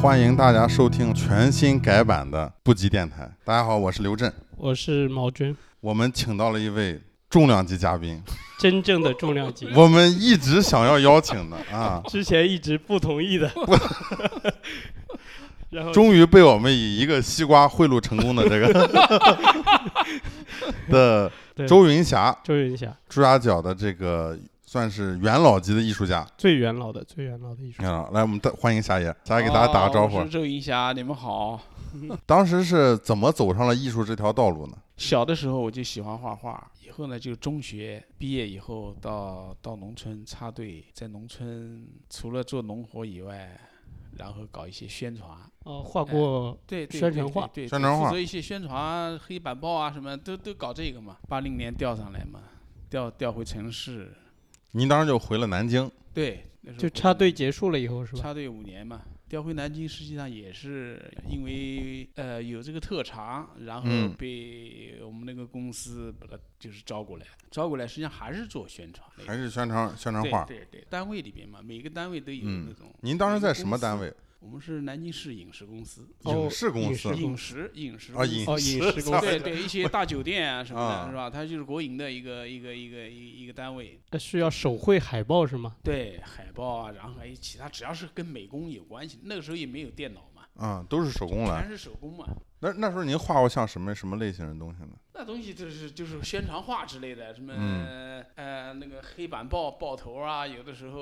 欢迎大家收听全新改版的布吉电台。大家好，我是刘震，我是毛军，我们请到了一位重量级嘉宾，真正的重量级，我们一直想要邀请的啊，之前一直不同意的，然后终于被我们以一个西瓜贿赂成功的这个 的对。周云霞，周云霞，朱家角的这个算是元老级的艺术家。最元老的最元老的艺术家，啊，来，我们的欢迎霞爷，霞爷给大家打个招呼。哦我是周云霞，你们好。当时是怎么走上了艺术这条道路呢？小的时候我就喜欢画画，以后呢就中学毕业以后到到农村插队，在农村除了做农活以外，然后搞一些宣传。哦，画过对对宣传画对宣传画负责一些宣传黑板报啊什么都都搞这个嘛。八零年调上来嘛，调调回城市。您当时就回了南京，对，那时候就插队结束了以后是吧？插队五年嘛，调回南京实际上也是因为呃有这个特长，然后嗯被我们那个公司把它就是招过来，招过来实际上还是做宣传，还是宣传宣传画。对对对，单位里边嘛，每个单位都有嗯那种。您当时在什么单位？位？我们是南京市饮食公司。哦影视公影司视影视影视啊，公司影哦影视公司 对对，一些大酒店啊什么啊的，是吧？它就是国营的一个一个一个一一个单位。那需要手绘海报是吗？对，海报啊，然后还有其他，只要是跟美工有关系，那个时候也没有电脑嘛，啊，都是手工来全。是手工嘛。那那时候您画过像什么什么类型的东西呢？那东西就是就是宣传画之类的，什么、嗯呃那个黑板报报头啊，有的时候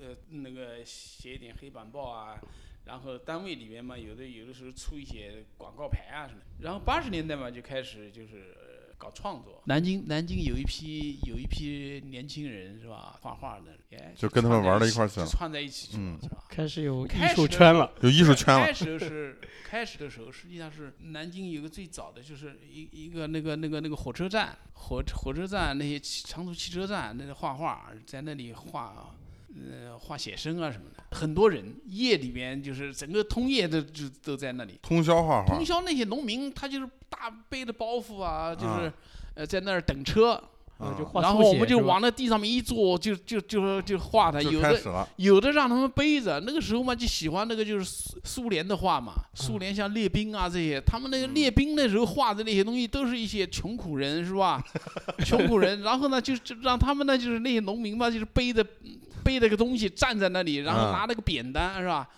呃那个写一点黑板报啊，然后单位里面嘛，有的有的时候出一些广告牌啊什么的。然后八十年代嘛，就开始就是。呃搞创作，南京南京有一批有一批年轻人是吧，画画的，哎，就跟他们玩到一块去了就串在一起去了，嗯是吧？开始有艺开始的术圈了，有艺术圈了开。始是开始的时候，实际上是南京有个最早的就是一一个那个那个那个火车站，火火车站那些汽长途汽车站那个画画，在那里画。呃，画写生啊什么的，很多人夜里边就是整个通夜都就都在那里通宵画画通，宵。那些农民他就是大背着包袱啊，就是、啊呃在那儿等车，啊就画然后我们就往那地上面一坐，就就就就画他。就有的开始了。有的让他们背着，那个时候嘛就喜欢那个就是苏苏联的画嘛，苏联像列兵啊这些，他们那个列兵那时候画的那些东西都是一些穷苦人是吧？穷苦人，然后呢就就让他们呢就是那些农民嘛就是背着背着个东西站在那里，然后啊。拿了个扁担是吧？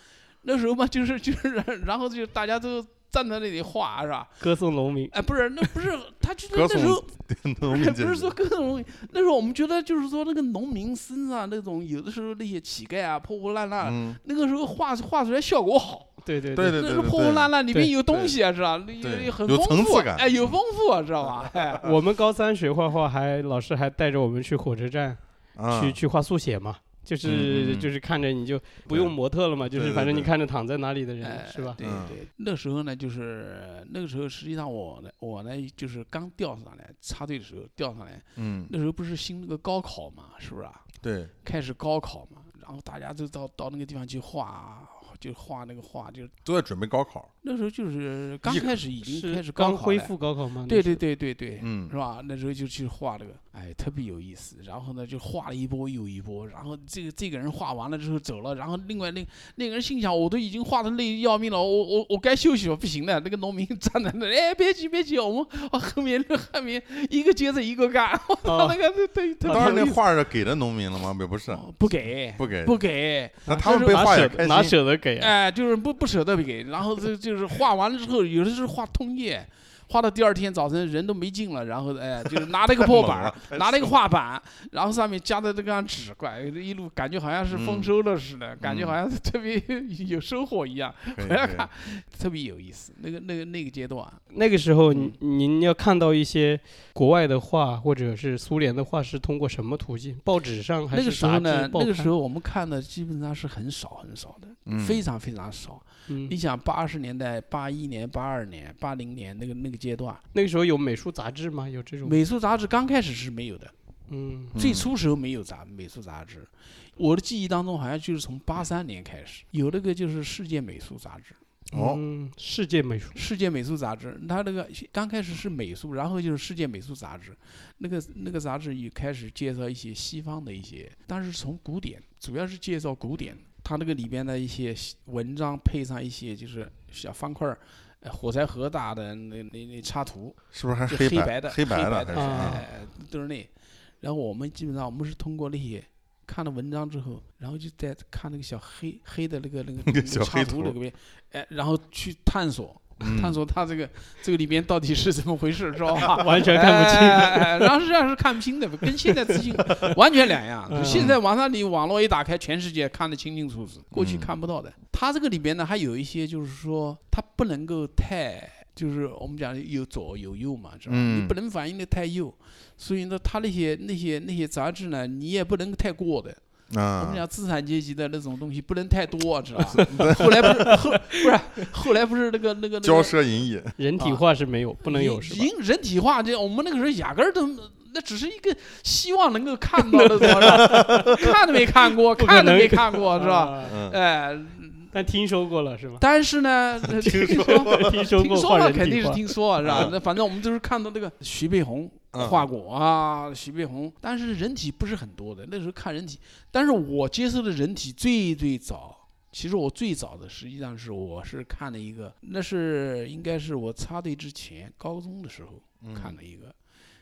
那时候嘛就是 就是然后就大家都站在那里画是吧？歌颂农民，哎，不是，那不是他就是那时候 不是说歌颂农民，那时候我们觉得就是说那个农民身上那种有的时候那些乞丐啊破破烂烂，嗯，那个时候画画出来效果好。对对对对对对。那个破破烂烂里面有东西啊，是吧？对有有很丰富啊，层次感。哎，有丰富啊，知道吧？哎，我们高三学画画还老师还带着我们去火车站啊。去去画速写嘛，就是就是看着你就不用模特了嘛，就是反正你看着躺在哪里的人哎是吧？对嗯对，那时候呢，就是那个时候，实际上我呢，我呢，就是刚调上来插队的时候调上来，嗯，那时候不是兴那个高考嘛，是不是啊？对，开始高考嘛，然后大家都到到那个地方去画，就画那个画，就都在准备高考。那时候就是刚开始已经是开始高考了刚恢复高考嘛？对对对对对，嗯是吧？那时候就去画这个，哎，特别有意思。然后呢，就画了一波又一波。然后这个这个人画完了之后走了，然后另外那那个人心想，我都已经画的累要命了，我我我该休息了，不行了。那个农民 站在那，哎，别急别急，我们往后面后面一个接着一个干，哦那个对对特别当时那画是给了农民了吗？也不是，哦不给不给。不给，那他们被画也开哪。舍得给啊？哎，就是不不舍得给，然后这就就是画完了之后，有的是画通夜，画到第二天早晨人都没劲了，然后哎，就是拿了一个破板，拿了一个画板，然后上面夹的这张纸，怪一路感觉好像是丰嗯收了似的，感觉嗯好像是特别有收获一样，特别有意思。那个那个那个阶段，那个时候，嗯您您要看到一些国外的画，或者是苏联的画，是通过什么途径？报纸上还那个是杂志？时候呢，那个时候我们看的基本上是很少很少的，嗯。非常非常少。嗯。你，想八十年代、八一年、八二年、八零年那个那个阶段，那个时候有美术杂志吗？有这种？美术杂志刚开始是没有的。嗯，最初时候没有杂美术杂志，我的记忆当中好像就是从八三年开始有那个就是世界美术杂志，哦。嗯，世界美术，世界美术杂志，它那个刚开始是美术，然后就是世界美术杂志，那个那个杂志也开始介绍一些西方的一些，但是从古典，主要是介绍古典，它那个里边的一些文章配上一些就是小方块儿，呃，火柴盒大的那那那插图，是不是还是黑白白的黑白白的？啊哎，都是那。然后我们基本上我们是通过那些看了文章之后，然后就在看那个小黑黑的那个 那个那个小插黑图图那个边，哎，然后去探索。嗯探索它这个这个里边到底是怎么回事，知道吧？完全看不清。哎哎哎然后实际上是看不清的，跟现在资讯 完全两样。嗯现在网上你网络一打开，全世界看得清清楚楚，过去嗯看不到的。它这个里边呢，还有一些就是说，它不能够太，就是我们讲有左有右嘛，知道吧？嗯你不能反映的太右，所以呢，它那些那些那些杂志呢，你也不能太过的。我们啊，讲资产阶级的那种东西不能太多，知道吧？后来不是后不是 后来不是那个那个那骄个奢淫逸，人体化是没有，不能有是吧？人人体化，这我们那个时候压根儿都，那只是一个希望能够看到的东西，是吧看都没看过，看都没看过，是吧？啊嗯，哎，但听说过了是吧？但是呢，听说听说听说过画了肯定是听说，是吧嗯？那反正我们就是看到那个徐悲鸿嗯画过啊，徐悲鸿，但是人体不是很多的，那时候看人体，但是我接受的人体最最早。其实我最早的实际上是我是看了一个，那是应该是我插队之前高中的时候，嗯看了一个，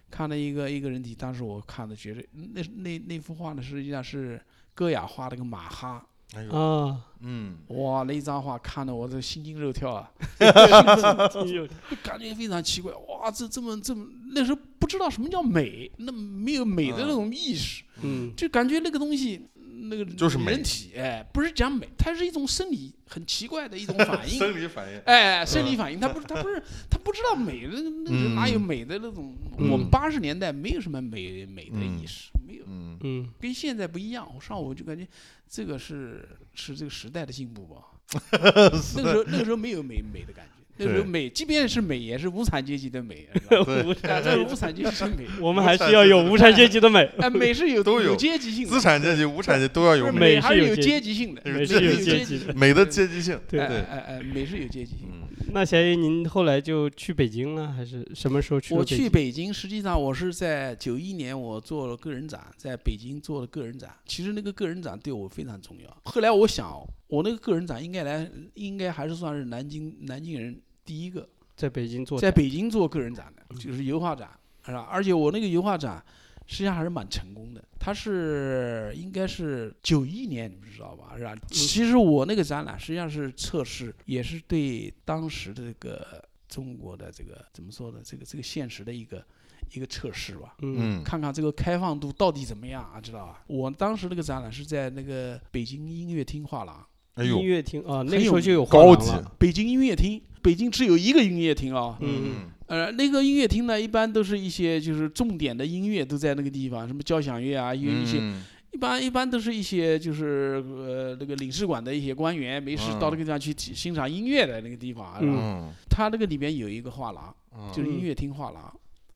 看了一个一个人体，当时我看的觉得那那那幅画呢，实际上是戈雅画了个马哈，哎呦，啊，嗯，哇，那张画看得我这心惊肉跳啊，就感觉非常奇怪，哇，这这么这么那时候不知道什么叫美，那没有美的那种意识，嗯。就感觉那个东西。那个就是美人体，哎，不是讲美，它是一种生理很奇怪的一种反应，生理反应，哎，生理反应，他不是他不是他不知道美的那个哪有嗯。美的那种，嗯。我们八十年代没有什么美美的意嗯识，没有，嗯，嗯，跟现在不一样。我上午就感觉这个是是这个时代的进步吧。那个时候那个时候没有美美的感觉，那个时候美，即便是美也是无产阶级的美，对这是产阶级无产阶级的美。我们还是要有无产阶级的美，哎，美是有都有有阶级性的，资产阶级、无产阶级都要有美，美还是有阶阶级性的，美是有阶阶级的。美的阶级性，对哎对哎哎，美是有阶级性。嗯那霞爷，您后来就去北京了，还是什么时候去我？去北京，实际上我是在九一年我做了个人展，在北京做了个人展。其实那个个人展对我非常重要。后来我想，我那个个人展应该来，应该还是算是南京南京人第一个在北京做在北京做个人展的，就是油画展，是吧？而且我那个油画展实际上还是蛮成功的。它是应该是九一年，你们知道吧？是吧？其实我那个展览实际上是测试，也是对当时的这个中国的这个怎么说呢？这个这个现实的一个一个测试吧。嗯嗯看看这个开放度到底怎么样啊？知道吧？我当时那个展览是在那个北京音乐厅画廊，音哎呦，乐厅啊，那个时候就有画高级廊了北京音乐厅，北京只有一个音乐厅啊。嗯呃，那个音乐厅呢，一般都是一些就是重点的音乐都在那个地方，什么交响乐啊，有一些、嗯一般一般都是一些就是呃那个领事馆的一些官员没事嗯到那个地方去体欣赏音乐的那个地方，是吧？嗯，它那个里面有一个画廊，嗯就是音乐厅画廊。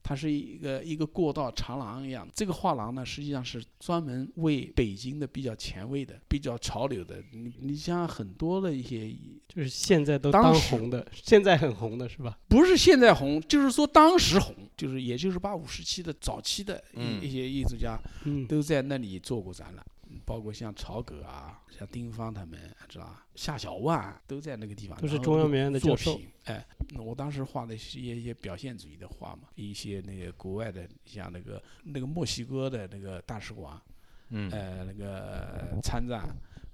它是一个一个过道长廊一样，这个画廊呢，实际上是专门为北京的比较前卫的、比较潮流的。你你像很多的一些，就是现在都当红的，现在很红的是吧？不是现在红，就是说当时红，就是也就是八五时期的早期的一、嗯一些艺术家嗯，都在那里做过展览，包括像曹格啊、像丁芳他们，知道吧？夏小万都在那个地方，都是中央美院的作教授品。哎，那我当时画的是一些一些表现主义的画嘛，一些那个国外的，像那个那个墨西哥的那个大使馆，嗯呃，那个参赞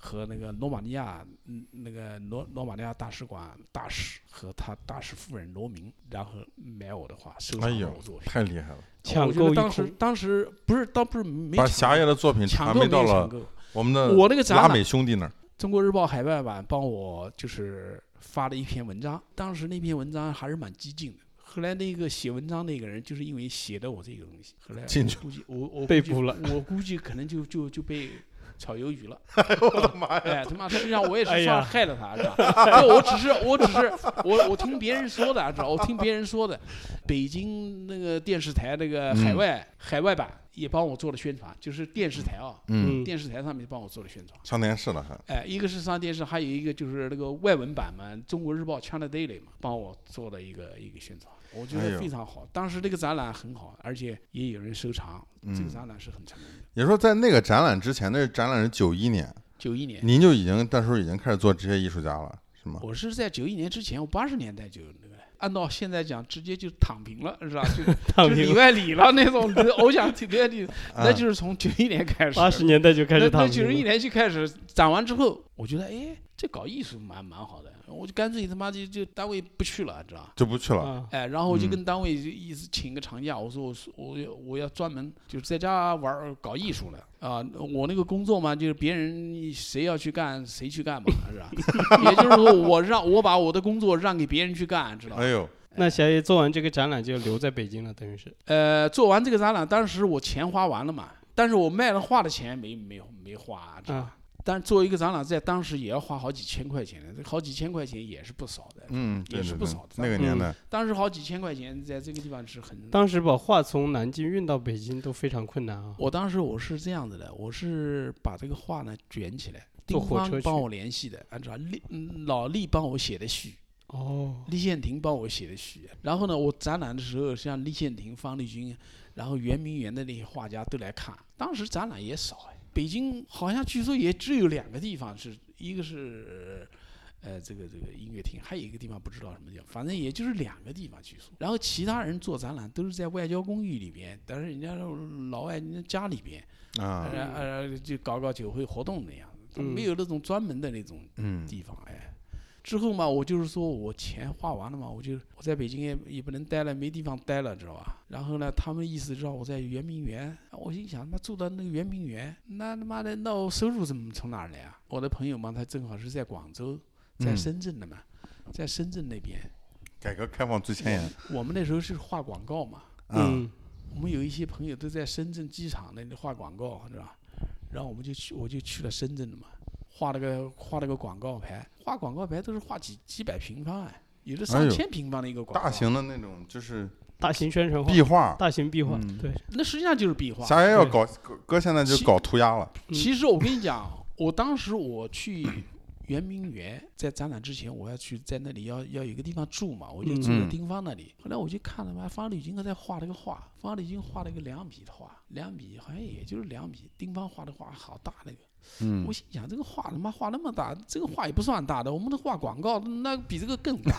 和那个罗马尼亚，嗯，那个罗罗马尼亚大使馆大使和他大使夫人罗明，然后买我的画，收藏哎呦了我作品。太厉害了，抢购当时，当时不是，倒不是没把抢霞爷的作品传抢购到了。我们的我那个展拉美兄弟那儿，中国日报海外版帮我就是发了一篇文章，当时那篇文章还是蛮激进的。后来那个写文章那个人，就是因为写的我这个东西，后来进去我估计我我被捕了我估计可能就就就被炒鱿鱼了。我的妈呀！哎，他妈，实际上我也是算害了他，是吧？就我只是我只是我我听别人说的，知道？我听别人说的，北京那个电视台那个海嗯外、海外版也帮我做了宣传，就是电视台啊，嗯，嗯电视台上面帮我做了宣传。上电视了还，哎，一个是上电视，还有一个就是那个外文版嘛，《中国日报 China Daily》嘛，帮我做了一个一个宣传，我觉得非常好。当时这个展览很好，而且也有人收藏，这个嗯展览是很成功的。也说在那个展览之前，那个展览是九一年，九一年。您就已经那时候已经开始做职业艺术家了，是吗？我是在九一年之前，我八十年代就那个，按照现在讲，直接就躺平了，是吧？就 躺就里平。外里了那种偶像体里外里，那啊就是从九一年开始。八十年代就开始躺那九十一。年就开始展完之后，我觉得哎，这搞艺术蛮蛮好的，我就干脆他妈就就单位不去了，知道吧？就不去了。啊，哎，然后我就嗯跟单位就意思请个长假，我说我说我要我要专门就是在家玩搞艺术了啊！我那个工作嘛，就是别人谁要去干谁去干嘛，是吧？也就是说，我让我把我的工作让给别人去干，知道吧哎？呦，那小叶做完这个展览就留在北京了，等于是。呃，做完这个展览，当时我钱花完了嘛，但是我卖了画的钱没没没花，知道吧？啊，但是做一个展览，在当时也要花好几千块钱的，这好几千块钱也是不少的。嗯，对也是不少的那个年代，当时好几千块钱，在这个地方是很。当时把画从南京运到北京都非常困难啊。我当时我是这样子的，我是把这个画呢卷起来，丁坐火车帮我联系的，按照厉嗯老厉帮我写的序，哦，厉宪亭帮我写的序。然后呢，我展览的时候，像厉宪亭、方力钧，然后圆明园的那些画家都来看。当时展览也少哎，北京好像据说也只有两个地方是，一个是。呃，这个这个音乐厅，还有一个地方不知道什么地方，反正也就是两个地方据说。然后其他人做展览都是在外交公寓里边，但是人家老外人家家里边，啊，呃呃，就搞搞酒会活动那样没有那种专门的那种嗯，地方。哎，之后嘛，我就是说我钱花完了嘛，我就我在北京也也不能待了，没地方待了，知道吧？然后呢，他们意思让我在圆明园，我心想，他妈住到那个圆明园，那他妈的，那我收入怎么从哪儿来啊？我的朋友嘛，他正好是在广州，在嗯深圳的嘛，在深圳那边，改革开放之前沿我们那时候是画广告嘛，啊，嗯，我们有一些朋友都在深圳机场那里画广告，是吧？然后我们就去，我就去了深圳了嘛，画了个画了个广告牌，画广告牌都是画几几百平方哎，有的上千平方的一个广告，大型的那种就是大型宣传画，壁画，大型壁画，嗯。对，那实际上就是壁画。霞爷要搞哥哥现在就搞涂鸦了，嗯其实我跟你讲，我当时我去圆明园，在展览之前，我要去在那里要要有个地方住嘛，我就住在嗯。丁方那里。后来我就看了嘛，方立军他在画了个画，方立军画了一个两米的画，两米好像也就是两米，丁方画的画好大那个。嗯我，心想，这个画他妈画那么大，这个画也不算大的，我们的画广告那比这个更大，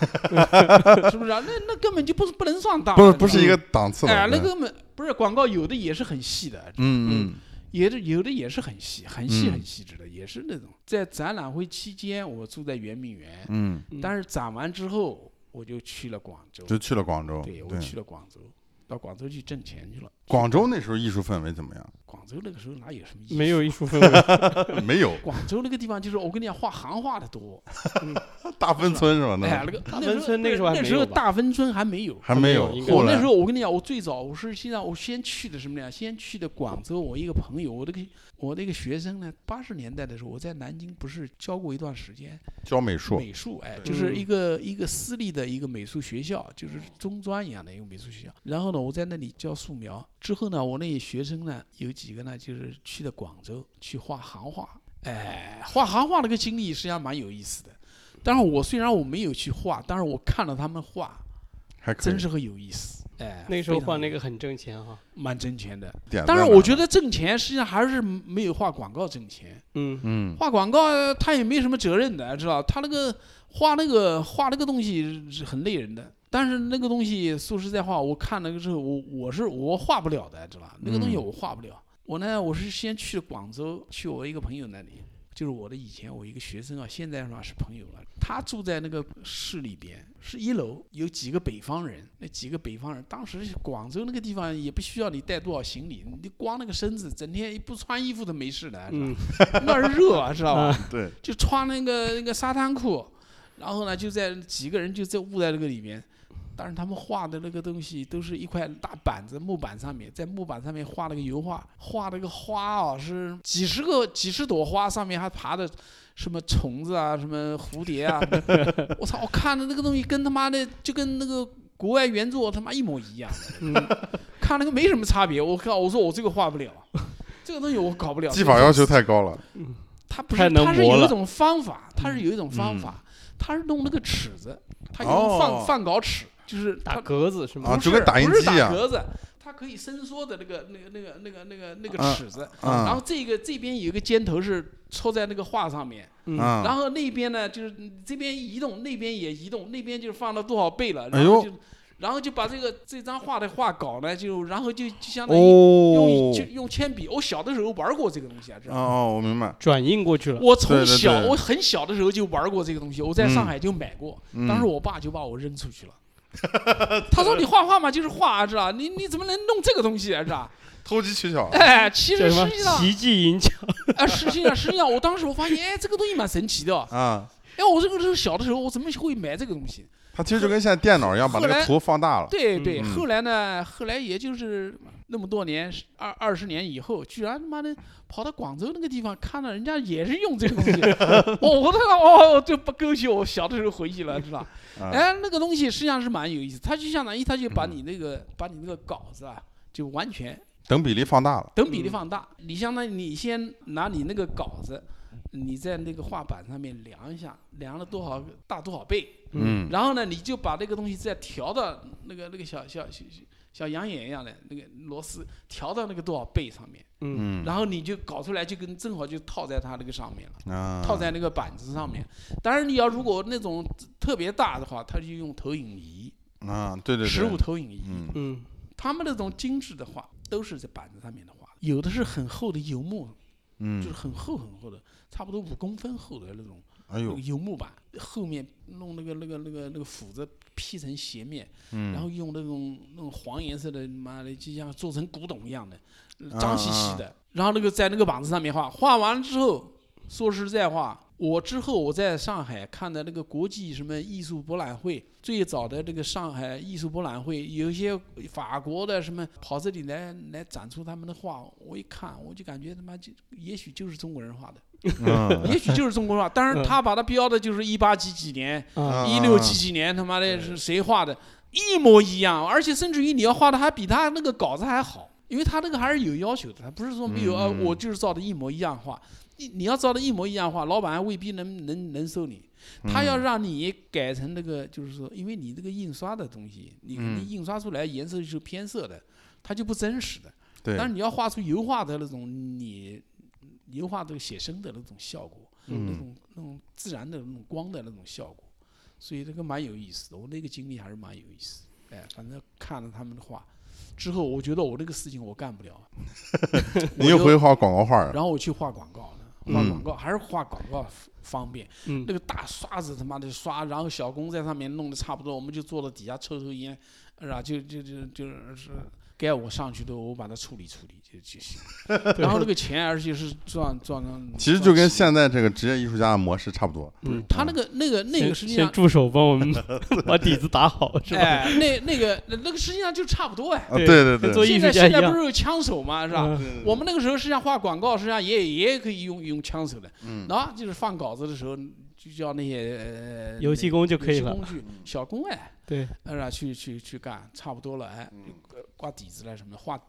是不是啊？那那根本就不是不能算大，不是不是一个档次。哎，那根本不是广告，有的也是很细的，嗯嗯也是有的也是很细、很细、嗯很细致的，也是那种。在展览会期间，我住在圆明园，嗯，嗯但是展完之后，我就去了广州。就去了广州，对，我去了广州，到广州去挣钱去了。广州那时候艺术氛围怎么样？广州那个时候哪有什么艺术？没有艺术氛围，没有，广州那个地方就是我跟你讲，画行话的多。大芬村是吧？哎，那那个大芬村那个时候还那时候大芬村还没有。还没有我那时候我跟你讲，我最早我是现在我先去的什么呢？先去的广州，我一个朋友，我那个我那个学生呢，八十年代的时候，我在南京不是教过一段时间教美术，美术，哎，就是一个一个私立的一个美术学校，就是中专一样的一个美术学校。然后呢，我在那里教素描。之后呢，我那些学生呢，有几个呢，就是去的广州去画行画。哎，画行画那个经历实际上蛮有意思的。但是，我虽然我没有去画，但是我看了他们画，还真是很有意思。哎，那时候画那个很挣钱哈。蛮挣钱的。点在当然，我觉得挣钱实际上还是没有画广告挣钱。嗯，嗯画广告呃他也没什么责任的，知道？他那个画那个画那个东西是很累人的。但是那个东西说实在话，我看了之后，我我是我画不了的，知道吧？那个东西嗯我画不了。我呢，我是先去了广州，去我一个朋友那里，就是我的以前我一个学生啊，现在嘛是朋友了。他住在那个市里边，是一楼，有几个北方人，那几个北方人，当时广州那个地方也不需要你带多少行李，你光那个身子，整天不穿衣服都没事的？嗯，那儿热啊，知道吧？对，就穿那个那个沙滩裤，然后呢，就在几个人就在捂在那个里面。但是他们画的那个东西都是一块大板子，木板上面，在木板上面画了个油画，画了个花哦，是几十个几十朵花，上面还爬的什么虫子啊，什么蝴蝶啊。我操！我看的那个东西跟他妈的就跟那个国外原作他妈一模一样看那个没什么差别。我靠！我说我这个画不了，这个东西我搞不了。技法要求太高了，他不太是，他是有一种方法，他是有一种方嗯法，他是弄那个尺子，他有哦放放稿尺，就是打格子是吗？啊不就是跟打印不是机一样打格子，它可以伸缩的那个那个那个那个那个那个啊尺子，啊然后这个这边有一个尖头是戳在那个画上面，嗯啊，然后那边呢就是这边移动，那边也移动，那边就放了多少倍了，哎呦然后就然后就把这个这张画的画稿呢，就然后就就相当于用哦就用铅笔，我小的时候玩过这个东西啊，知道吗？哦，我明白，转印过去了。我从对对对小我很小的时候就玩过这个东西，我在上嗯海就买过，嗯当时我爸就把我扔出去了。他说：“你画画嘛，就是画，是吧？你你怎么能弄这个东西啊，是吧？投机取巧，哎，其实实际上，奇技淫巧？啊，实际上实际上，我当时我发现，哎，这个东西蛮神奇的。啊，哎，我这个时候小的时候，我怎么会买这个东西？它其实就跟现在电脑一样，把那个图放大了。对对，嗯后来呢，后来也就是那么多年，二二十年以后，居然他妈的跑到广州那个地方，看到人家也是用这个东西，哦，我这个哦，就不勾起我小的时候回忆了，知道？啊哎，那个东西实际上是蛮有意思，它就相当于它就把嗯你那个把你那个稿子啊，就完全等比例放大了。等比例放大。你相当于你先拿你那个稿子，你在那个画板上面量一下，量了多少大多少倍，嗯然后呢，你就把这个东西再调到那个那个小小小小小羊眼一样的那个螺丝调到那个多少倍上面，嗯。嗯。然后你就搞出来就跟正好就套在它那个上面了。啊，套在那个板子上面，当然你要如果那种特别大的话，它就用投影仪，啊，对对实物，投影仪。嗯。嗯。他们那种精致的画都是在板子上面的画，有的是很厚的油墨，嗯。就是嗯，很厚很厚的，差不多五公分厚的那种哎呦。那个，油墨板，后面弄那个那个那个那个斧子劈成斜面，嗯，然后用那种那种黄颜色的，妈的就像做成古董一样的，啊脏兮兮的。然后那个在那个板子上面画，画完了之后，说实在话，我之后我在上海看的那个国际什么艺术博览会，最早的这个上海艺术博览会，有一些法国的什么跑这里来来展出他们的画，我一看我就感觉他妈就也许就是中国人画的，嗯也许就是中国画，当然嗯他把它标的就是一八几几年。啊一六几几年，他妈的是谁画的，一模一样，而且甚至于你要画的还比他那个稿子还好，因为他那个还是有要求的，他不是说没有啊，嗯我就是照的一模一样画。你你要照的一模一样画，老板还未必能能能收你。他要嗯让你改成那个，就是说，因为你这个印刷的东西，你印刷出来颜色是偏色的，它就不真实的。对但是你要画出油画的那种你油画这个写生的那种效果，那嗯种那种自然的那种光的那种效果，所以这个蛮有意思的。我那个经历还是蛮有意思。哎，反正看了他们的画之后，我觉得我这个事情我干不了，你又会画广告画儿，然后我去画广告了。画嗯广告还是画广告方便，嗯那个大刷子他妈的刷，然后小工在上面弄得差不多，我们就坐到底下抽抽烟，是吧？就就就就是该我上去的我把它处理处理就就行。然后那个钱而且是赚赚上，其实就跟现在这个职业艺术家的模式差不多。嗯，他那个那个那个先实际上，先助手帮我们 把底子打好，是吧？哎，那那个那那个实际上就差不多哎。啊，对对跟做对，艺术家一样现在现在不，是有枪手嘛，是吧？嗯我们那个时候实际上画广告，实际上也也可以用用枪手的，嗯啊，就是放稿子的时候就叫那些呃游戏工就可以了工具小工哎，对，是吧？去去去干，差不多了哎，呃挂底子了什么的画。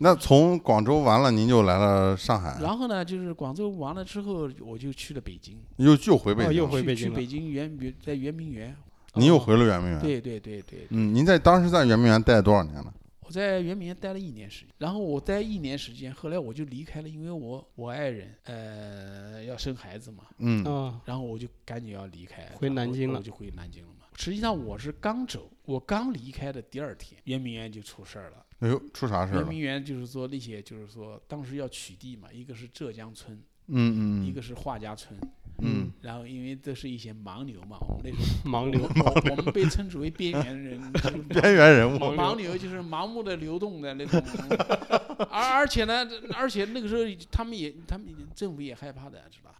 那从广州完了，您就来了上海，然后呢，就是广州完了之后，我就去了北京，又又回北哦又京了，回北京了去去北京圆圆在圆明园。您又回了圆明园。对对对对，嗯，您在当时在圆明园待了多少年了？我在圆明园待了一年时间，然后我待一年时间，后来我就离开了，因为我我爱人呃要生孩子嘛，嗯啊，然后我就赶紧要离开，回南京了我就回南京了嘛。实际上我是刚走，我刚离开的第二天，圆明园就出事儿了。哎呦，出啥事儿了？圆明园就是说那些就是说当时要取缔嘛，一个是浙江村，嗯嗯一个是画家村，嗯然后因为这是一些盲流嘛，我们那时候 盲流，我我们被称之为边缘人，就是嗯，边缘人物。盲流盲流就是盲目的流动的那种，而而且呢，而且那个时候他们也他们政府也害怕的，知道吧？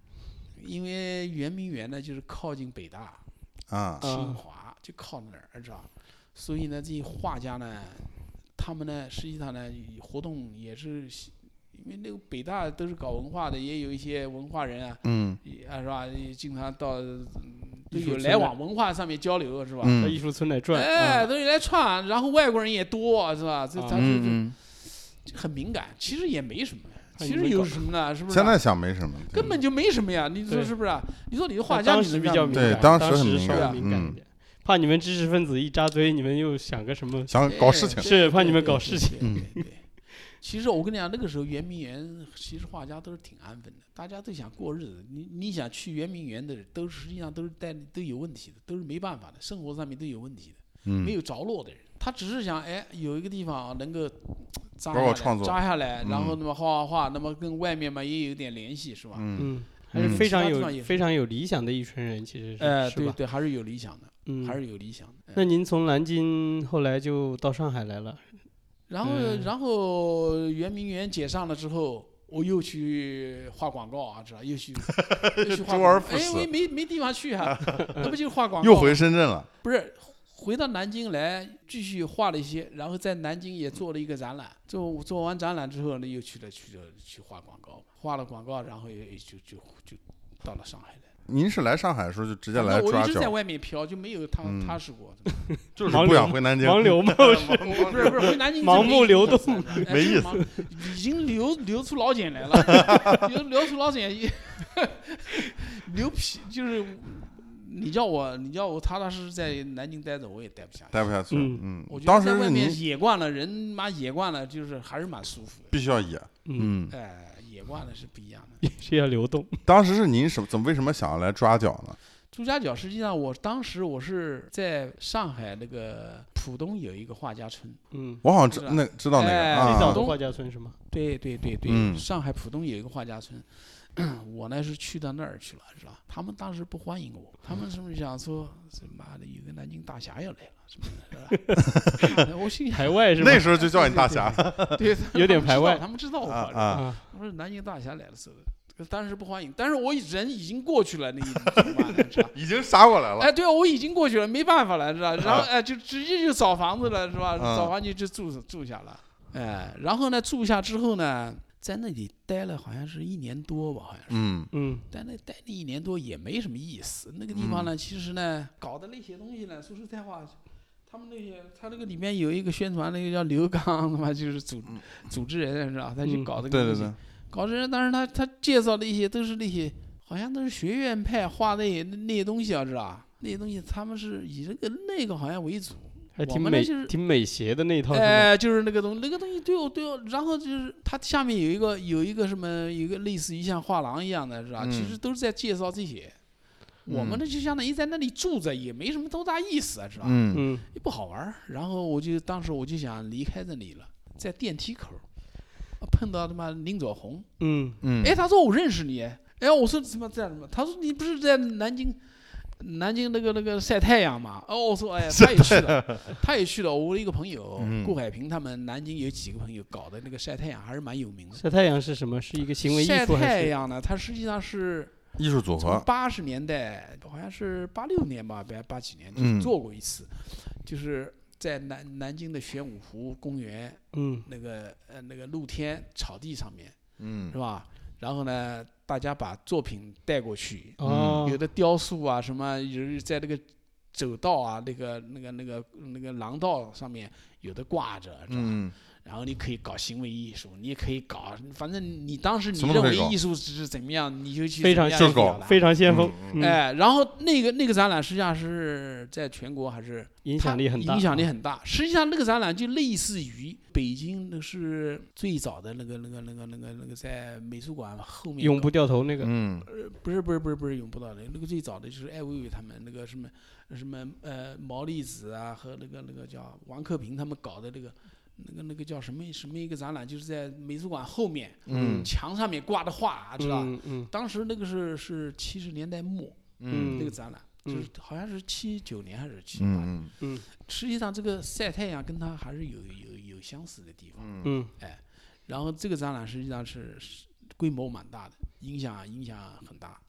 因为圆明园呢就是靠近北大、啊，清华，就靠那儿，知道吧？所以呢，这些画家呢，他们呢实际上呢活动也是。因为那个北大都是搞文化的，也有一些文化人啊，嗯也啊是吧？也经常到嗯都有来来往文化上面交流，是吧？到艺嗯术村来转，哎，啊都有来串，然后外国人也多，是吧？这啊他就就很敏感，其实也没什么，那其实有什么呢？是不嗯，是啊？现在想没什么，根本就没什么呀，你说是不是啊？你说你的画家，当你能比较敏感，对当时很敏感敏感一嗯。怕你们知识分子一扎堆，你们又想个什么？想搞事情哎，是怕你们对对对搞事情对对对其实我跟你讲，那个时候圆明园其实画家都是挺安分的，大家都想过日子。你你想去圆明园的人，都实际上都是带都有问题的，都是没办法的，生活上面都有问题的，嗯没有着落的人。他只是想，哎，有一个地方能够扎下来扎下来，然后嗯那么画画画，那么跟外面嘛也有点联系，是吧？嗯嗯，还是嗯非常有非常有理想的一群人，其实是哎？对对，还是有理想的，嗯，还是有理想的。哎那您从南京后来就到上海来了，然后，嗯然后圆明园解散了之后，我又去画广告啊，知道？又去 又去画周广告。哎，而复始我没没地方去啊，那不就画广告？又回深圳了。不是回到南京来继续画了一些，然后在南京也做了一个展览。做做完展览之后呢，又去了去了去画广告，画了广告，然后也也就就就到了上海来。您是来上海的时候就直接来我，一直在外面飘，就没有踏嗯踏实过。就是不想回南京。盲流嘛，不是不是回南京盲 目流动哎没意思，已经流流出老茧来了，流流出老茧，一流皮就是你叫我你叫我踏踏实实在南京待着，我也待不下去。待不下去。嗯嗯我，觉当得在外时是您面野惯了，人妈野惯了，就是还是蛮舒服的。必须要野。嗯，嗯，哎，野惯了是不一样的。是要流动，当时是您什怎么为什么想要来抓脚呢？朱家角实际上，我当时我是在上海那个浦东有一个画家村，嗯，我好像知那知道那个哎啊啊最早的画家村是吗？对对对对，嗯上海浦东有一个画家村，我呢是去到那儿去了，是吧？他们当时不欢迎我，他们是不是想说，这妈的有个南京大侠要来了，什么的，是吧？我心想，排外是吧？那时候就叫你大侠。对，有点排外他们知道我，是吧啊啊！啊，我说南京大侠来了，是的。当时不欢迎，但是我人已经过去了，那怎么办呢？是吧？已经杀过来了。哎，对啊，我已经过去了，没办法了，是吧？然后哎，就直接就找房子了，是吧？嗯找房就就住住下了，哎，然后呢，住下之后呢，在那里待了好像是一年多吧，好像是。嗯嗯但那待那一年多也没什么意思。那个地方呢，其实呢，搞的那些东西呢，说实在话，他们那些他那个里面有一个宣传，那个叫刘刚，他妈就是组组织人是吧？他就嗯搞这个对对东西，对，搞这人，但是他他介绍的一些都是那些好像都是学院派画那些那些东西啊，知道吧？那些东西他们是以这个那个好像为主。我还挺美们呢就是挺美协的那一套是吗？哎，就是那个东那个东西对我对我，然后就是它下面有一个有一个什么有一个类似于像画廊一样的，是吧？其嗯实都是在介绍这些。我们嗯呢就相当于在那里住着，也没什么多大意思啊，是吧？嗯嗯也不好玩儿。然后我就当时我就想离开这里了，在电梯口儿碰到他妈林左红，嗯嗯，哎，他说我认识你，哎，我说什么在什么？他说你不是在南京，南京那个那个晒太阳嘛？哦，我说哎，他也去了，他也去了。我一个朋友嗯顾海平，他们南京有几个朋友搞的那个晒太阳还是蛮有名的。晒太阳是什么？是一个行为艺术还是？太阳呢，它实际上是艺术组从合。八十年代，好像是八六年吧，八八几年，就嗯是做过一次，就是在南南京的玄武湖公园嗯那个呃那个露天草地上面，嗯是吧？然后呢，大家把作品带过去，哦有的雕塑啊什么，有在那个走道啊，那个那个那个那个廊道上面有的挂着，是吧？嗯然后你可以搞行为艺术，你也可以搞，反正你当时你认为艺术是怎么样，你就去非常怎么样搞表达非常先锋。哎，然后那个那个展览实际上是在全国还是影响力很大，影响力很大。实际上那个展览就类似于北京那是最早的那个那个那个那个那个在美术馆后面永不掉头那个。嗯不是不是不是不是永不掉头，那个最早的就是艾薇薇他们那个什么什么呃毛利子啊和那个那个叫王克平他们搞的那个那个那个叫什么什么一个展览，就是在美术馆后面嗯墙上面挂的画，知道吧？嗯嗯当时那个是是七十年代末嗯那个展览，就嗯是好像是七九年还是七八年。嗯嗯实际上这个晒太阳跟它还是有有有相似的地方。嗯嗯然后这个展览实际上是是规模蛮大的，影响影响很大。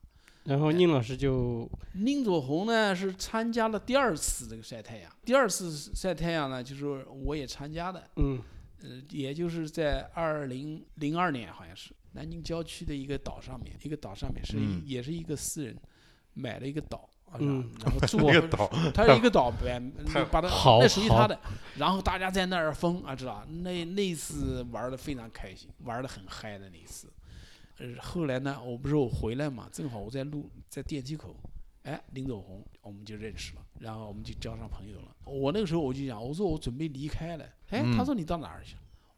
然后宁老师就宁左红呢是参加了第二次这个晒太阳，第二次晒太阳呢，就是我也参加的，嗯。呃，也就是在二零零二年，好像是南京郊区的一个岛上面，一个岛上面是也是一个私人买了一个岛，啊嗯然后住那 个岛，它是一个岛，把它好那属于好他的，然后大家在那儿疯啊，知道那那一次玩的非常开心，玩的很嗨的那一次。呃，后来呢，我不是我回来嘛，正好我在路在电梯口哎，林走红，我们就认识了，然后我们就交上朋友了。我那个时候我就讲，我说我准备离开了。哎，嗯他说你到哪儿去？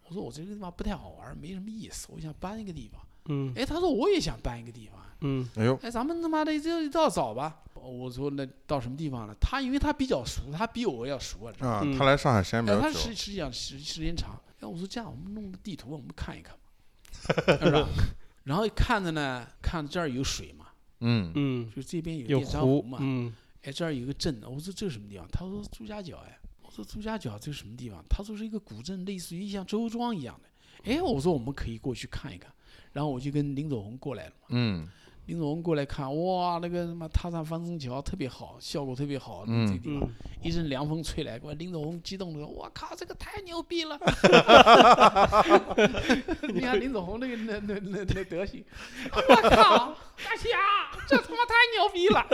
我说我这个地方不太好玩，没什么意思，我想搬一个地方。嗯哎，他说我也想搬一个地方。嗯哎呦，哎，咱们他妈的就到找吧。我说那到什么地方了？他因为他比较熟，他比我要熟啊。啊，嗯他来上海时间比哎，较久他实，实际上时时间长。哎，我说这样，我们弄个地图，我们看一看嘛，是吧？然后看着呢，看这儿有水嘛，嗯嗯，就这边有湖，嘛。嗯哎，这儿有个镇，我说这是什么地方？他说朱家角，哎，我说朱家角这是什么地方？他说是一个古镇，类似于像周庄一样的。哎，我说我们可以过去看一看。然后我就跟林走红过来了嘛。嗯林走红过来看，哇，那个什么踏上方中桥特别好，效果特别好。嗯这地方、嗯，一阵凉风吹来，我林总红激动的说：“我靠，这个太牛逼了！” 你看林总红那个那那那那德行，我靠，大侠，这他妈太牛逼了，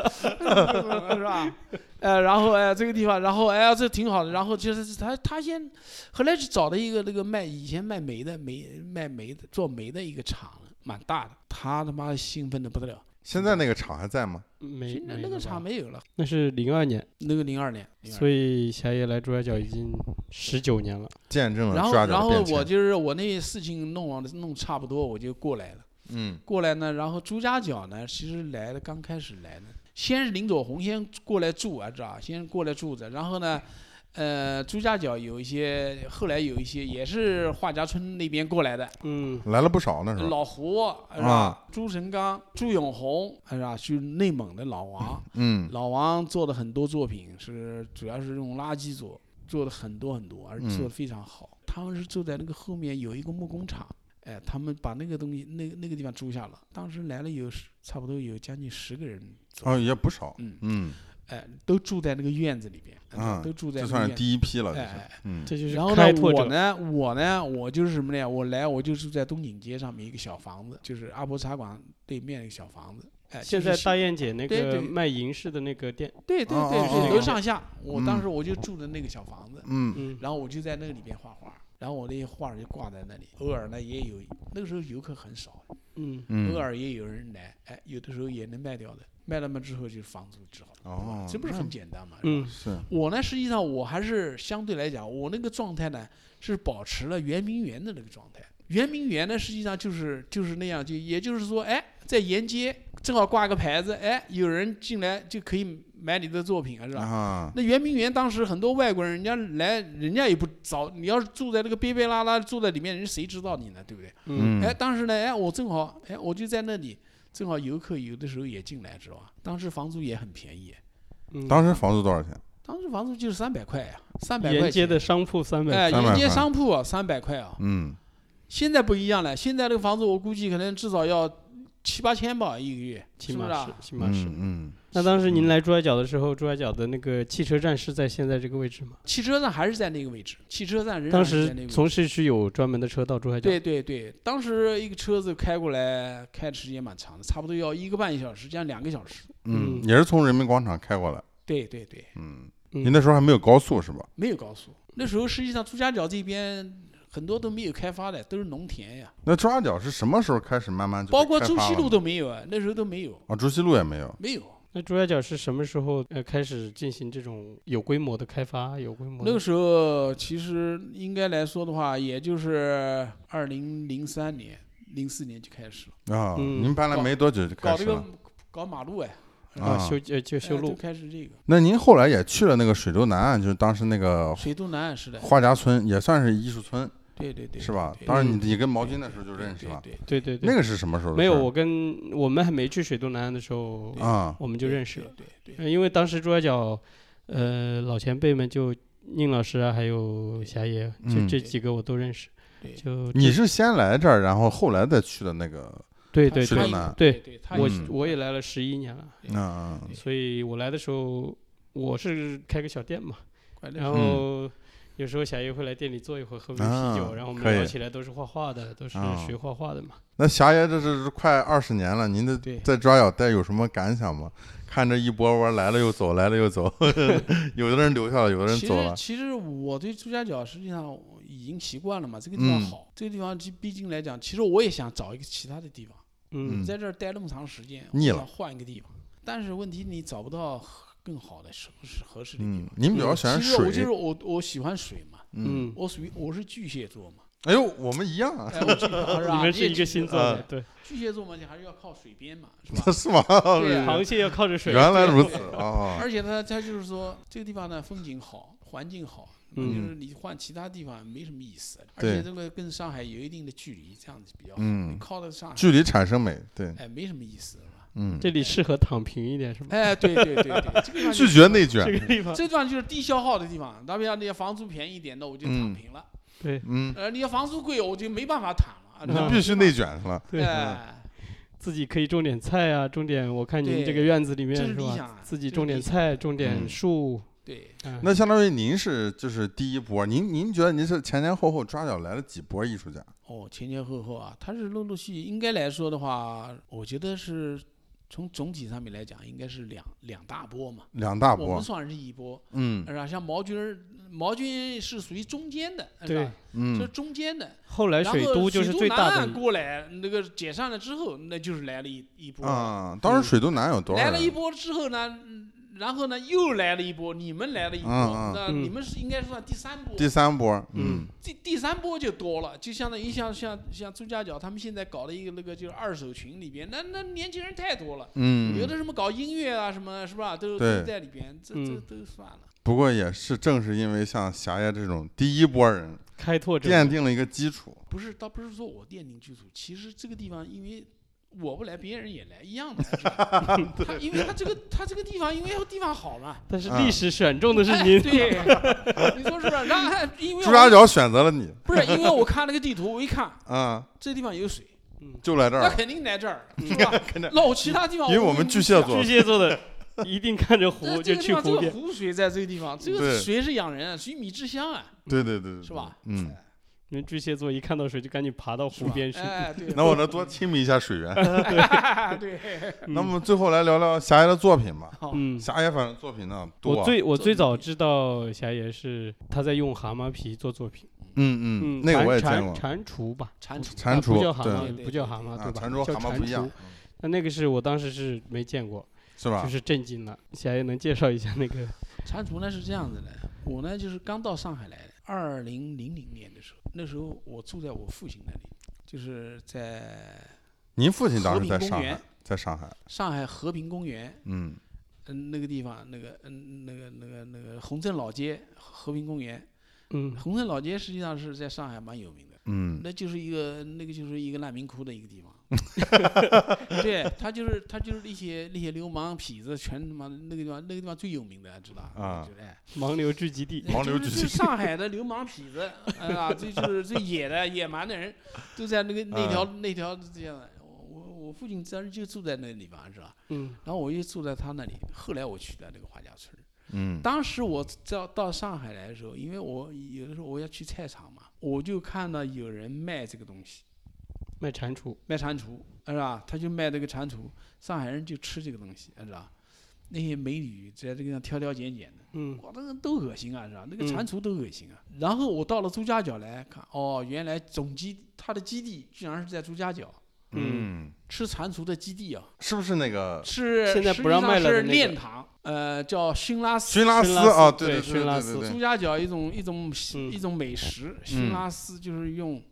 是吧？呃，然后哎、这个地方，然后哎呀、这挺好的。然后就是他他先后来去找了一个那个卖以前卖煤的煤卖煤的做煤的一个厂，蛮大的。他他妈兴奋的不得了。现在那个厂还在吗？没现在那个厂没有了，那是零二年，那个零二年。02所以霞爷来朱家角已经十九年了。见证了然后，朱家角然后。我就是我那事情弄完了，弄差不多，我就过来了。嗯过来呢，然后朱家角呢，其实来了，刚开始来呢，先是林左红先过来住啊，知道吧？先过来住着，然后呢，呃，朱家角有一些，后来有一些也是画家村那边过来的，嗯来了不少那时候。老胡是吧？啊朱成刚、朱永红是吧？是内蒙的老王，嗯老王做的很多作品是主要是用垃圾做，做的很多很多，而且做的非常好。他们是住在那个后面有一个木工厂，哎，他们把那个东西那那个地方租下了。当时来了有十差不多有将近十个人哦，也不少。嗯，嗯，哎，都住在那个院子里边，啊都住在这算是。第一批了。就是哎这就是然后呢。我呢，我呢，我就是什么呢？我来，我就住在东景街上面一个小房子，就是阿婆茶馆对面一个小房子。哎，现在大燕姐那个卖银饰的那个店，对对哦对对，楼上下，我当嗯时我就住的那个小房子，嗯嗯然后我就在那个里边画画，然后我那些画就挂在那里，偶尔呢也有，那个时候游客很少，嗯嗯偶尔也有人来，哎，有的时候也能卖掉的，卖了嘛之后就是房租只好了，哦这不是很简单嘛？嗯是我呢实际上我还是相对来讲，我那个状态呢是保持了圆明园的那个状态。圆明园呢，实际上就是就是那样，就也就是说，哎，在沿街正好挂个牌子，哎，有人进来就可以买你的作品啊，是吧？啊，那圆明园当时很多外国人，人家来，人家也不找你，要是住在那个边边拉拉住在里面，人谁知道你呢？对不对？嗯哎，当时呢，哎，我正好，哎，我就在那里，正好游客有的时候也进来，知道吧？当时房租也很便宜，嗯，当时房租多少钱？当时房租就是三百块呀，三百块沿街钱。的商铺三百，哎，300沿街商铺啊，三百块啊。嗯，现在不一样了，现在这个房子我估计可能至少要七八千吧一个月，起码是？起码是。嗯嗯，那当时您嗯来珠海角的时候，珠海角的那个汽车站是在现在这个位置吗？汽车站还是在那个位置，汽车站仍当然是在那个位置。时从市区有专门的车到珠海角。对对对，当时一个车子开过来，开的时间蛮长的，差不多要一个半小时，将两个小时。嗯，嗯也是从人民广场开过来。对对对，嗯，嗯，您那时候还没有高速是吧？没有高速。那时候实际上朱家角这边很多都没有开发的，都是农田呀，那朱家角是什么时候开始慢慢就包括朱西路都没有啊，那时候都没有，啊，朱西路也没有。没有。那朱家角是什么时候呃开始进行这种有规模的开发？有规模的那个时候其实应该来说的话，也就是二零零三年、零四年就开始了，啊，嗯您搬来没多久就开始搞这个。搞马路哎，啊啊。修呃就修路，开始这个。那您后来也去了那个水洲南岸，就是当时那个水都南岸是的，画家村，也算是艺术村，对对对，是吧？对当然，你嗯你跟毛巾那时候就认识了。对对对对对。那个是什么时候的没有，我跟我们还没去水东南岸的时候，啊，我们就认识了。对对因为当时珠海角，呃，老前辈们就宁老师啊，还有霞爷，就嗯这几个我都认识。对就你是先来这儿，然后后来再去的那个，对对对对我我也来了十一年了，对嗯所以我来的时候我是开个小店嘛，然后有时候霞爷会来店里坐一会儿，喝杯啤酒，啊然后我们聊起来都是画画的，都是啊学画画的嘛。那霞爷这是快二十年了，您的对在抓小带有什么感想吗？看着一波波来了又走，来了又走，有的人留下了，有的人其走了。实其实我对朱家角实际上已经习惯了嘛，这个地方嗯好，这个地方毕毕竟来讲，其实我也想找一个其他的地方。嗯嗯在这儿待那么长时间，腻了我想换一个地方。但是问题你找不到合更好的合适合适的地嗯方。，您比较喜欢其实我就是，我我喜欢水嘛，嗯，嗯，我属于我是巨蟹座嘛，哎呦，我们一样啊？你们是一个星座对，巨蟹座嘛，你还是要靠水边嘛，是吧？是吗？对啊螃蟹要靠着水，原来如此啊，而且呢，它就是说这个地方呢风景好，环境好，嗯就嗯是你换其他地方没什么意思。而且这个跟上海有一定的距离，这样子比较好。嗯你靠得上海，距离产生美，对，哎，没什么意思？嗯，这里适合躺平一点，是吗？哎，对对对对，这个地方拒绝内卷，这个地方，这地方就是低消耗的地方。那比方你要房租便宜一点，那我就躺嗯平了。对嗯，呃，你要房租贵，我就没办法躺了。嗯知道吧必须内卷是吧？对，哎，自己可以种点菜啊，种点，我看您这个院子里面是是吧？自己种点菜，种点嗯树，对，啊那相当于您是就是第一波，您您觉得您是前前后后抓脚来了几波艺术家？哦，前前后后啊，他是陆陆续续，应该来说的话，我觉得是从总体上面来讲，应该是两两大波嘛。两大波我们，算是一波，嗯是吧？像毛军，毛军是属于中间的，是对嗯，是嗯中间的。后来然后水都就是最大的，岸过来，那个解散了之后，那就是来了一一波。啊，当时水都南有多少？来了一波之后呢，嗯然后呢又来了一波，你们来了一波，嗯嗯那嗯你们是应该算第三波。第三波，嗯这第第三波就多了，就相当于像像像朱家角他们现在搞了一个那个就是二手群里边，那那年轻人太多了，嗯，有的什么搞音乐啊什么，是吧？都对都在里边，这这嗯都算了。不过也是正是因为像霞爷这种第一波人，开拓者奠定了一个基础。不是，倒不是说我奠定基础，其实这个地方因为我不来，别人也来一样的。他因为他这个他这个地方，因为地方好嘛。啊但是历史选中的是哎您，对，你说是不是？然后 因为我朱家角选择了你不是因为我看那个地图，我一看啊，这地方有水，就来这儿。那肯定来这儿，是吧？肯定那我其他地方因为我们不去啊巨蟹座巨蟹座的一定看着湖就这这个地方这个去湖边，湖水在这个地方，这个水是养人啊，水米之乡啊，对对对，对是吧？嗯，哎你们巨蟹座一看到水就赶紧爬到湖边去。哎，对，那我能多亲密一下水源。对，嗯 那么最后来聊聊霞爷的作品吧。好，嗯，霞爷反正作品呢多啊，我最我最早知道霞爷是他在用蛤蟆皮做作品，嗯嗯，嗯，那个我也蟾见过。蟾蜍吧，蟾蜍，蟾蜍不叫蛤对蟆，不叫蛤蟆，啊，对吧？蟾蜍叫蟾蛤蟆不一样蜍，那那个是我当时是没见过，是吧就？是震惊了。霞爷能介绍一下那个？蟾蜍呢是这样子的，我呢就是刚到上海来的，二零零零年的时候，那时候我住在我父亲那里，就是在您父亲当和时在上海？平公园，，在上海，上海和平公园，嗯。嗯，那个地方，那个嗯那个那个那个洪镇老街和平公园，嗯。洪镇老街实际上是在上海蛮有名的。嗯那就是一个那个就是一个难民窟的一个地方，对他就是他就是那些那些流氓痞子全他妈的那个地方那个地方最有名的，知道吧啊就是哎，盲流聚集地，盲流就是聚集就是上海的流氓痞子，啊，这就是最野的野蛮的人，都在那个那条那条这样的。我我我父亲当时就住在那个地方，是吧？嗯然后我就住在他那里。后来我去的那个华家村。嗯当时我到到上海来的时候，因为我有的时候我要去菜场嘛，我就看到有人卖这个东西，卖蟾蜍，卖蟾蜍，是吧？他就卖这个蟾蜍，上海人就吃这个东西，是吧？那些美女在这个上挑挑拣拣的，嗯哇，那个都恶心啊，是吧？那个嗯蟾蜍都恶心啊。然后我到了朱家角来看，哦，原来总基它的基地居然是在朱家角，嗯，吃蟾蜍的基地啊，是不是那个是现在不让卖了那个炼堂，呃，叫熏拉丝。熏拉丝啊？对对对熏拉丝对对对，朱家角一种一种嗯一种美食，熏拉丝就是用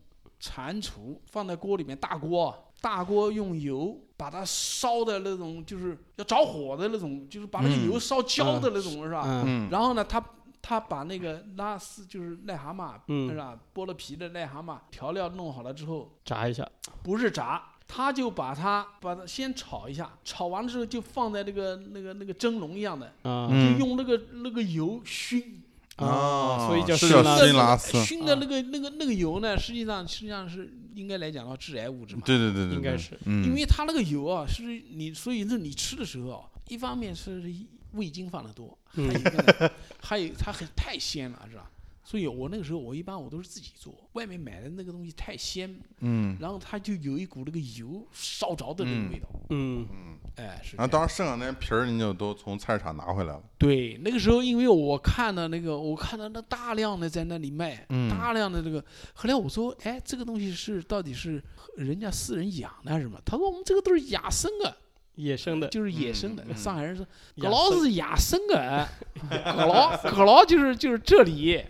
蟾蜍放在锅里面，大锅大锅用油把它烧的那种，就是要着火的那种，就是把那个嗯油烧焦的那种，是吧？然后呢，他他把那个拉丝就是癞蛤蟆，嗯是吧？剥了皮的癞蛤蟆调料弄好了之后，炸一下，不是炸，他就把它把它先炒一下，炒完了之后就放在那个那个那个蒸笼一样的，啊。嗯就用那个那个油熏。啊，所以叫熏拉丝熏拉丝。熏的那个那个那个油呢，实际上实际上是应该来讲的话致癌物质嘛。对对对对，对。应该是，嗯，因为它那个油啊，是你所以是你吃的时候啊，一方面是味精放的多，还有一个呢，还有它很太鲜了，是吧？所以我那个时候我一般我都是自己做，外面买的那个东西太鲜，嗯。然后它就有一股那个油烧着的那个味道，嗯。嗯，哎，是。然后当时剩下那些皮儿，您就都从菜市场拿回来了，对，那个时候因为我看到那个，我看到那大量的在那里卖，嗯。大量的这个，后来我说，哎，这个东西是到底是人家私人养的还是什么？他说我们这个都是野生的，野生的，就是野生的。上海人说搿野生老是野生的，搿老搿老就是就是这里。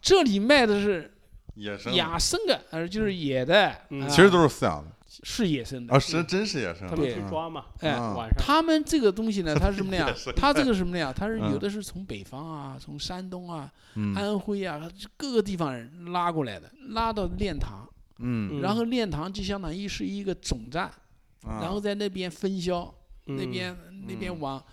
这里卖的是野生的，野生的，呃，就是野的，其实都是饲养的。是野生的。啊，是真是野生的。他们去抓嘛，哎啊。晚上。他们这个东西呢，它是什么样也是？它这个什么呀？它是嗯。有的是从北方啊，从山东啊、嗯。安徽啊各个地方人拉过来的，拉到练塘，嗯，然后练塘就相当于是一个总站，啊然后在那边分销，那嗯边那边嗯往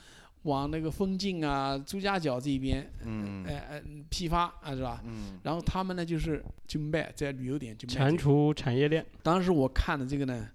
往那个丰晋啊、朱家角这边，嗯哎哎批发啊是吧？嗯然后他们呢就是就卖在旅游点就卖这个。蟾蜍产业链，当时我看的这个呢，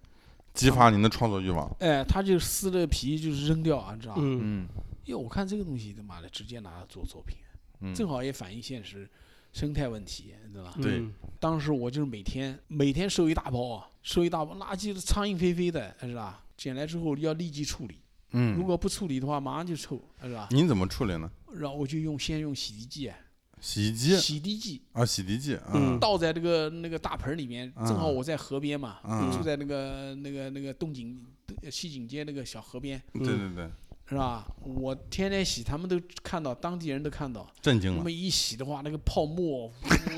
激发您的创作欲望。哎，他就撕了皮就是扔掉啊，你知道吧？嗯嗯哟，我看这个东西他妈的直接拿来做作品，嗯，正好也反映现实生态问题，你知道吧？对。嗯。当时我就是每天每天收一大包啊，收一大包垃圾，苍蝇飞飞的，是吧？捡来之后要立即处理，嗯。如嗯，果不处理的话，马上就臭，是吧？您怎么处理呢？然后我就用先用洗涤剂啊，洗衣机洗涤剂啊，洗涤剂啊。嗯。倒在这个那个大盆里面，正好嗯我在河边嘛，嗯住在那个那个那个东景西景街那个小河边，对对对，是吧？我天天洗，他们都看到，当地人都看到。震惊了那么，一洗的话，那个泡沫，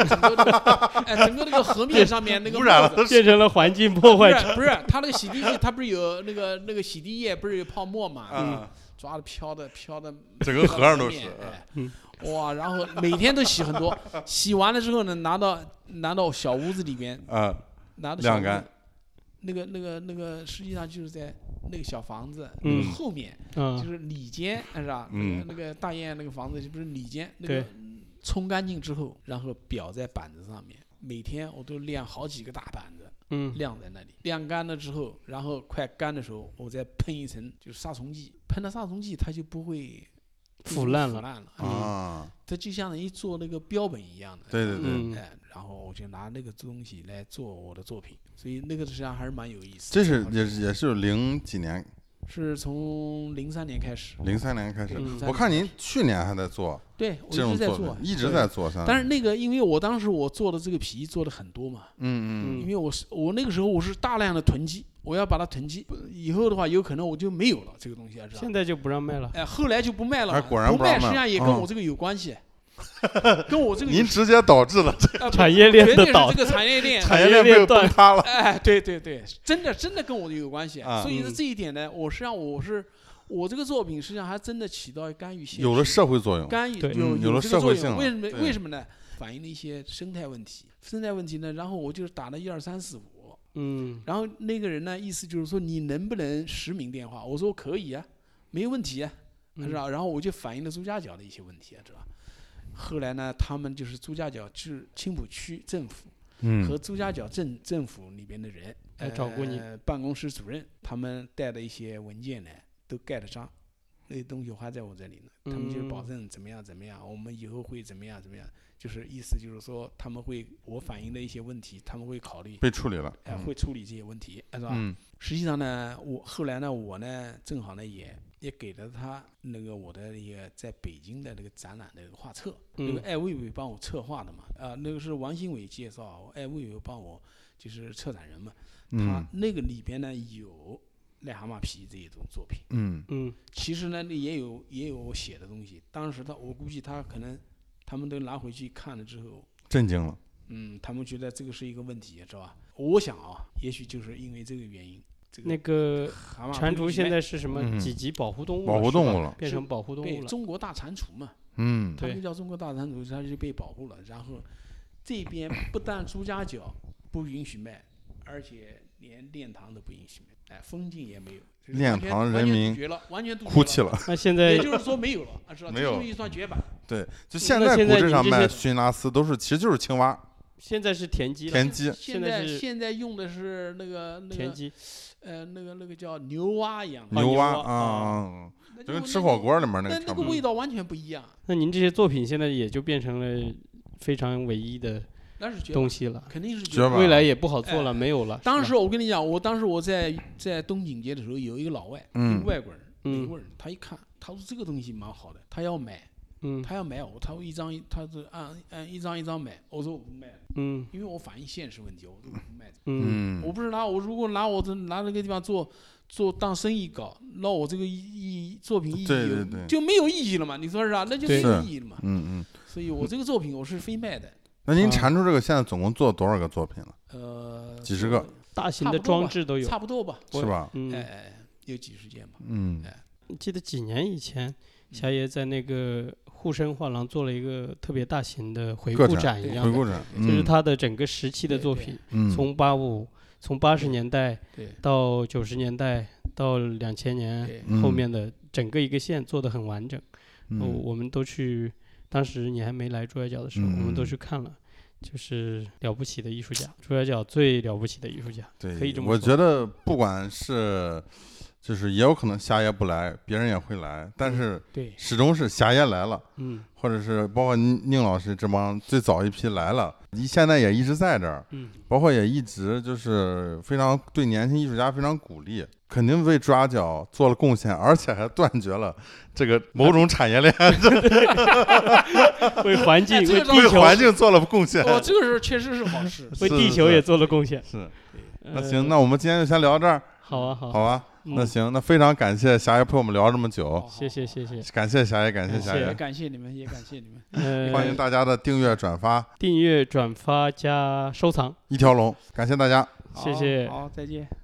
整个那个，哎，整个那个河面上面那个污染变成了环境破坏者。不是不是，它那个洗涤剂，它不是有那个那个洗涤液，不是有泡沫嘛？嗯，抓的飘的飘的，整个河上都是哇，然后每天都洗很多，洗完了之后呢，拿到拿到小屋子里边，啊，拿到小屋子晾干，那个那个那个，实际上就是在那个小房子那个嗯后面，嗯就是里间，是吧？那嗯个那个大雁那个房子就不是里间，那对个冲干净之后，然后裱在板子上面，每天我都晾好几个大板子。嗯晾在那里，晾干了之后，然后快干的时候，我再喷一层就是杀虫剂，喷了杀虫剂，它就不会腐烂了。腐烂了，嗯啊，它就相当于做那个标本一样的。对对对，嗯。哎，然后我就拿那个东西来做我的作品，所以那个实际上还是蛮有意思的。这是也是也是零几年，是从零三年开始，零三年开始。嗯我看您去年还在做对我一直在做，一直在做，但是那个，因为我当时我做的这个皮做的很多嘛，嗯嗯。因为我是我那个时候我是大量的囤积，我要把它囤积，以后的话有可能我就没有了这个东西，知道吧？现在就不让卖了。哎，后来就不卖了，哎果然不卖，不卖实际上也跟嗯。我这个有关系，跟我这个您直接导致了。产业链绝的倒。这个产业链，产业链被崩塌了。哎，对对对，真的真的跟我有关系，啊。所以呢嗯这一点呢，我实际上我是我这个作品实际上还真的起到干预性有了社会作用，干预有嗯有了社会性为什么为什么呢？反映了一些生态问题，生态问题呢，然后我就是打了一二三四五。嗯然后那个人呢，意思就是说你能不能实名电话？我说可以啊，没有问题啊，嗯是吧？然后我就反映了朱家角的一些问题啊，知道吧？后来呢，他们就是朱家角是青浦区政府嗯和朱家角镇政府里边的人来找过你呃，办公室主任，他们带的一些文件呢，都盖了章，那些东西还在我这里呢。他们就保嗯证怎么样怎么样，我们以后会怎么样怎么样，就是意思就是说他们会我反映的一些问题，他们会考虑，被处理了。会处理这些问题，是吧？嗯实际上呢，我后来呢，我呢正好呢也也给了他那个我的一个在北京的那个展览的画册，那个嗯艾薇薇帮我策划的嘛，啊、那个是王新伟介绍，艾薇薇帮我就是策展人嘛，他嗯那个里边呢有癞蛤蟆皮这一种作品，嗯嗯其实呢那也有也有我写的东西，当时他我估计他可能他们都拿回去看了之后，震惊了。嗯，他们觉得这个是一个问题，知道吧？我想啊，也许就是因为这个原因，这个那个蟾蜍现在是什么嗯几级保护动物了？保护动物了变成保护动物了。中国大蟾蜍嘛，嗯对他们叫中国大蟾蜍，它就被保护了。然后这边不但朱家角不允许卖，而且连练塘都不允许卖，哎，风景也没有。就是练塘人民绝了，完全哭泣了。那现在也就是说没有了，啊，是吧？没有这个东西算绝版。对，就现在古镇上卖熏拉丝都是，其实就是青蛙、现在是田鸡，田鸡。现现在现在用的是那个那个田鸡。呃那个那个叫牛蛙一样的，牛蛙啊，那就跟吃火锅里面那那那个个差不多。味道完全不一样，那您这些作品现在也就变成了非常唯一的那是绝，东西了，肯定是绝版未来也不好做了，哎没有了。当时我跟你讲，我当时我在在东景街的时候，有一个老外，一嗯个外国人，美嗯国人，他一看，他说这个东西蛮好的，他要买，嗯他要买我，他会一张一，他是按按一张一张买，我说我不卖了，嗯因为我反映现实问题，我说我不卖的。嗯嗯我不是拿我如果拿我这拿这个地方做做当生意搞，那我这个意义作品意义对对对就没有意义了嘛？你说是啊？那就没意义了嘛。嗯嗯。所以我这个作品我是非卖的，那您啊缠出这个现在总共做了多少个作品了？呃，几十个大型的装置都有。差不多吧？是吧？嗯，哎哎，有几十件吧。嗯哎记得几年以前，霞爷在那个沪深画廊做了一个特别大型的回顾展展一样的，回顾展，对就是嗯他的整个时期的作品，嗯从八五从八十年代到九十年代到两千年后面的整个一个线做的很完整。嗯我我们都去，当时你还没来朱家角的时候，我们都嗯去看了，就是了不起的艺术家，朱家角最了不起的艺术家。对，可以这么说我觉得不管是，就是也有可能霞爷不来，别人也会来，但是对始终是霞爷来了，嗯或者是包括宁宁老师这帮最早一批来了，你现在也一直在这儿，嗯，包括也一直就是非常对年轻艺术家非常鼓励，肯定为朱家角做了贡献，而且还断绝了这个某种产业链 为环境、哎这个为为地球、环境做了贡献。哦，这个是确实是好事。为地球也做了贡献。是，那呃行，那我们今天就先聊到这儿，好啊，好啊，好吧？嗯那行，那非常感谢霞爷陪我们聊这么久，谢谢谢谢。感谢霞爷，感谢霞也爷，感谢你们，也感谢你们。呃，欢迎大家的订阅、转发，订阅、转发加收藏，一条龙，感谢大家。谢谢，好，再见。